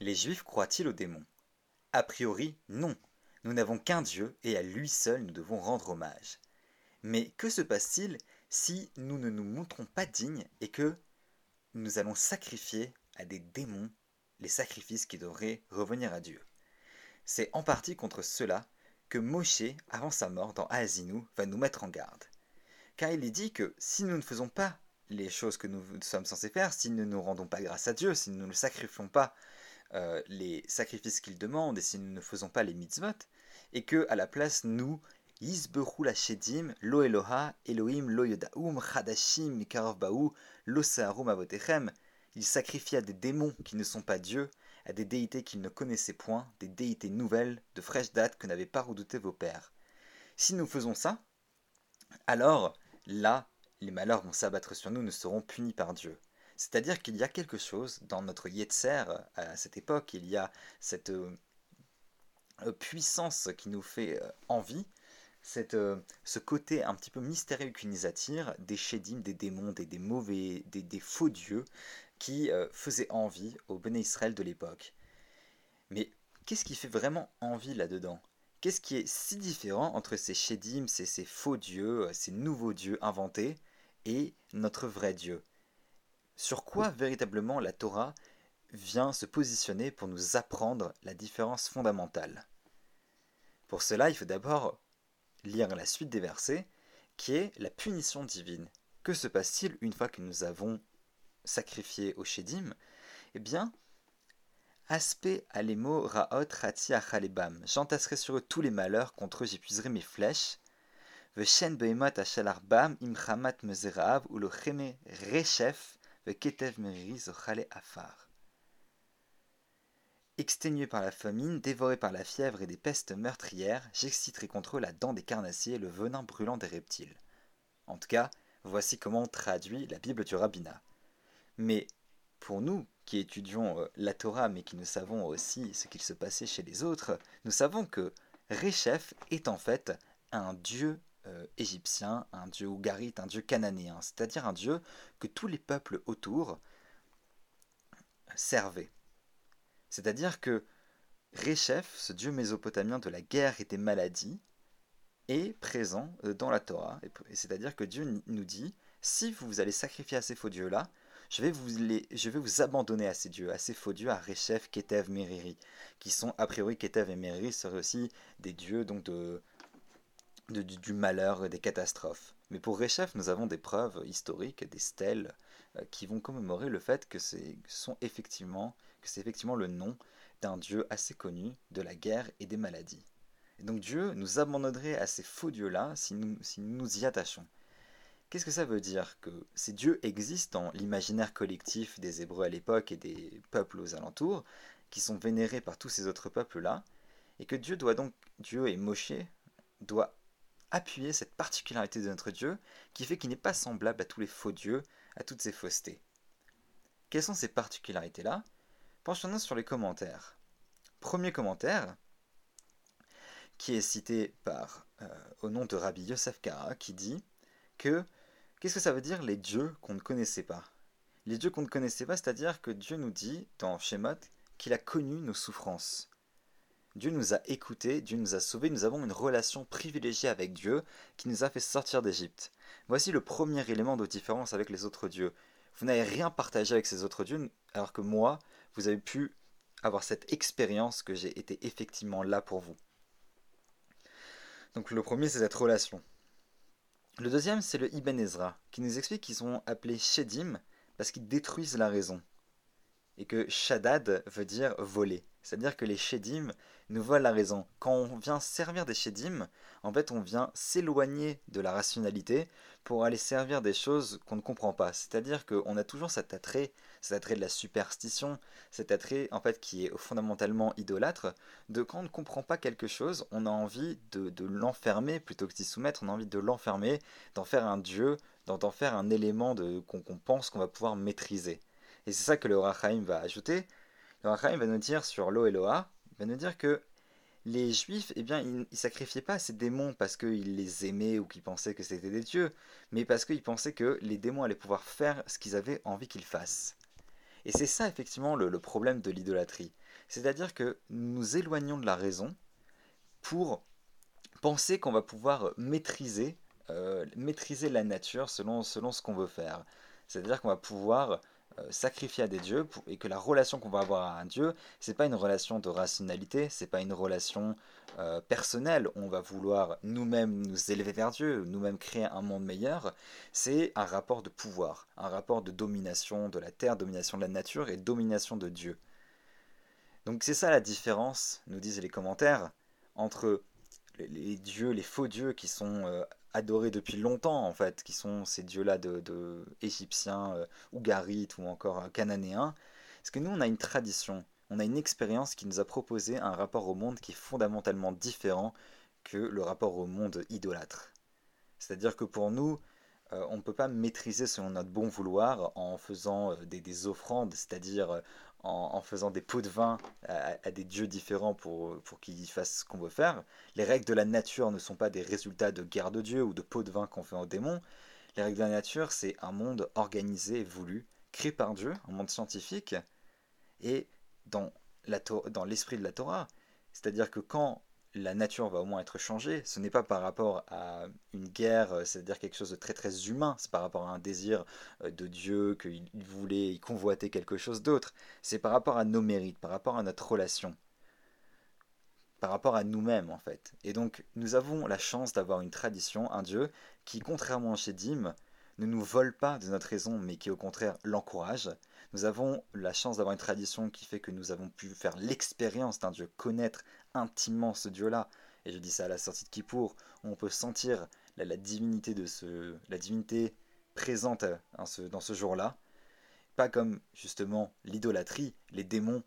Les Juifs croient-ils aux démons? A priori, non. Nous n'avons qu'un Dieu et à lui seul nous devons rendre hommage. Mais que se passe-t-il si nous ne nous montrons pas dignes et que nous allons sacrifier à des démons les sacrifices qui devraient revenir à Dieu? C'est en partie contre cela que Moshe, avant sa mort dans Aazinu, va nous mettre en garde. Car il est dit que si nous ne faisons pas les choses que nous sommes censés faire, si nous ne nous rendons pas grâce à Dieu, si nous ne sacrifions pas euh, les sacrifices qu'il demande et si nous ne faisons pas les mitzvot, et que à la place nous, Yisberu la Shedim, Lo Eloha, Elohim Lo Yodaum, Chadashim, Baou, Lo Seharum Avotechem, il sacrifie à des démons qui ne sont pas Dieu, à des déités qu'il ne connaissait point, des déités nouvelles, de fraîche date que n'avaient pas redouté vos pères. Si nous faisons ça, alors là, les malheurs vont s'abattre sur nous, nous serons punis par Dieu. C'est-à-dire qu'il y a quelque chose dans notre Yetzer à cette époque, il y a cette euh, puissance qui nous fait euh, envie, cette, euh, ce côté un petit peu mystérieux qui nous attire, des chédim, des démons, des, mauvais, des, faux dieux, qui faisaient envie au Béné Israël de l'époque. Mais qu'est-ce qui fait vraiment envie là-dedans? Qu'est-ce qui est si différent entre ces chédim, ces faux dieux, ces nouveaux dieux inventés, et notre vrai Dieu? Sur quoi véritablement la Torah vient se positionner pour nous apprendre la différence fondamentale? Pour cela, il faut d'abord lire la suite des versets, qui est la punition divine. Que se passe-t-il une fois que nous avons sacrifié au Shedim Eh bien, aspect alemo raot rati achalebam. J'entasserai sur eux tous les malheurs, contre eux j'épuiserai mes flèches. Exténué par la famine, dévoré par la fièvre et des pestes meurtrières, j'exciterai contre eux la dent des carnassiers et le venin brûlant des reptiles. En tout cas, voici comment on traduit la Bible du rabbinat. Mais pour nous qui étudions euh, la Torah mais qui ne savons aussi ce qu'il se passait chez les autres, nous savons que Réchef est en fait un dieu euh, égyptien, un dieu ougarite, un dieu cananéen, c'est-à-dire un dieu que tous les peuples autour servaient. C'est-à-dire que Réchef, ce dieu mésopotamien de la guerre et des maladies, est présent euh, dans la Torah. C'est-à-dire que Dieu nous dit, si vous allez sacrifier à ces faux dieux-là, je vais, vous je vais vous abandonner à ces dieux, à ces faux dieux, à Réchef, Ketev, Meriri, qui sont, a priori, Ketev et Meriri seraient aussi des dieux donc de, du, malheur et des catastrophes. Mais pour Réchef, nous avons des preuves historiques, des stèles, euh, qui vont commémorer le fait que c'est effectivement, que effectivement le nom d'un dieu assez connu de la guerre et des maladies. Et donc Dieu nous abandonnerait à ces faux dieux-là si nous, si nous nous y attachons. Qu'est-ce que ça veut dire Que ces dieux existent dans l'imaginaire collectif des Hébreux à l'époque et des peuples aux alentours, qui sont vénérés par tous ces autres peuples-là, et que Dieu doit donc, Dieu et Moshe, doit appuyer cette particularité de notre Dieu qui fait qu'il n'est pas semblable à tous les faux dieux, à toutes ces faussetés. Quelles sont ces particularités-là? Penchons-nous sur les commentaires. Premier commentaire, qui est cité euh, au nom de Rabbi Yosef Kara, qui dit que qu'est-ce que ça veut dire les dieux qu'on ne connaissait pas? Les dieux qu'on ne connaissait pas, c'est-à-dire que Dieu nous dit dans Shemot qu'il a connu nos souffrances. Dieu nous a écoutés, Dieu nous a sauvés, nous avons une relation privilégiée avec Dieu qui nous a fait sortir d'Égypte. Voici le premier élément de différence avec les autres dieux. Vous n'avez rien partagé avec ces autres dieux, alors que moi, vous avez pu avoir cette expérience que j'ai été effectivement là pour vous. Donc le premier, c'est cette relation. Le deuxième, c'est le Ibn Ezra, qui nous explique qu'ils sont appelés Shedim parce qu'ils détruisent la raison. Et que Shaddad veut dire voler. C'est-à-dire que les Shedim nous volent la raison. Quand on vient servir des Shedim, en fait, on vient s'éloigner de la rationalité pour aller servir des choses qu'on ne comprend pas. C'est-à-dire qu'on a toujours cet attrait, cet attrait de la superstition, cet attrait, en fait, qui est fondamentalement idolâtre, de quand on ne comprend pas quelque chose, on a envie de, l'enfermer plutôt que d'y soumettre, on a envie de l'enfermer, d'en faire un dieu, d'en faire un élément qu'on pense qu'on va pouvoir maîtriser. Et c'est ça que le Rachaim va ajouter, va nous dire sur l'Oeloa, il va nous dire que les juifs, eh bien, ils ne sacrifiaient pas ces démons parce qu'ils les aimaient ou qu'ils pensaient que c'était des dieux, mais parce qu'ils pensaient que les démons allaient pouvoir faire ce qu'ils avaient envie qu'ils fassent. Et c'est ça effectivement le, problème de l'idolâtrie. C'est-à-dire que nous éloignons de la raison pour penser qu'on va pouvoir maîtriser, euh, la nature selon ce qu'on veut faire. C'est-à-dire qu'on va pouvoir euh, sacrifier à des dieux et que la relation qu'on va avoir à un dieu, c'est pas une relation de rationalité, c'est pas une relation euh, personnelle. On va vouloir nous-mêmes nous élever vers Dieu, nous-mêmes créer un monde meilleur. C'est un rapport de pouvoir, un rapport de domination de la terre, domination de la nature et domination de Dieu. Donc c'est ça la différence, nous disent les commentaires, entre les, dieux, les faux dieux qui sont euh, adorés depuis longtemps en fait, qui sont ces dieux-là de, égyptiens, euh, ougarites ou encore euh, cananéens. Parce que nous, on a une tradition, on a une expérience qui nous a proposé un rapport au monde qui est fondamentalement différent que le rapport au monde idolâtre. C'est-à-dire que pour nous, euh, on ne peut pas maîtriser selon notre bon vouloir en faisant des, offrandes, c'est-à-dire en, faisant des pots de vin à, des dieux différents pour, pour qu'ils fassent ce qu'on veut faire. Les règles de la nature ne sont pas des résultats de guerre de dieu ou de pots de vin qu'on fait aux démons. Les règles de la nature, c'est un monde organisé et voulu, créé par Dieu, un monde scientifique, et dans l'esprit de la Torah. C'est-à-dire que quand la nature va au moins être changée. Ce n'est pas par rapport à une guerre, euh, c'est-à-dire quelque chose de très très humain, c'est par rapport à un désir euh, de Dieu, qu'il voulait, il convoitait quelque chose d'autre. C'est par rapport à nos mérites, par rapport à notre relation, par rapport à nous-mêmes en fait. Et donc nous avons la chance d'avoir une tradition, un Dieu, qui contrairement à Dim, ne nous vole pas de notre raison, mais qui au contraire l'encourage. Nous avons la chance d'avoir une tradition qui fait que nous avons pu faire l'expérience d'un Dieu, connaître intimement ce Dieu-là. Et je dis ça à la sortie de Kippour, où on peut sentir la, divinité de ce, la divinité présente hein, dans ce jour-là. Pas comme justement l'idolâtrie, les démons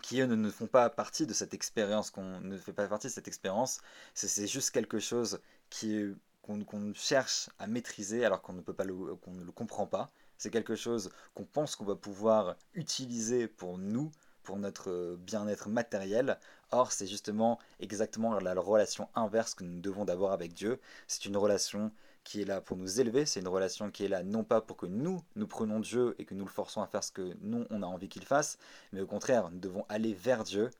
qui eux ne, font pas partie de cette expérience, qu'on ne fait pas partie de cette expérience. C'est juste quelque chose qui qu'on cherche à maîtriser alors qu'on ne peut pas qu'on ne le comprend pas. C'est quelque chose qu'on pense qu'on va pouvoir utiliser pour nous, pour notre bien-être matériel. Or, c'est justement exactement la relation inverse que nous devons d'avoir avec Dieu. C'est une relation qui est là pour nous élever, c'est une relation qui est là non pas pour que nous, nous prenons Dieu et que nous le forçons à faire ce que nous, on a envie qu'il fasse, mais au contraire, nous devons aller vers Dieu,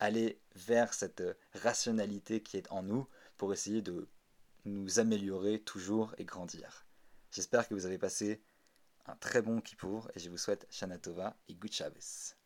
aller vers cette rationalité qui est en nous pour essayer de nous améliorer toujours et grandir. J'espère que vous avez passé un très bon Kippour et je vous souhaite Shana Tova et Good Shabbos.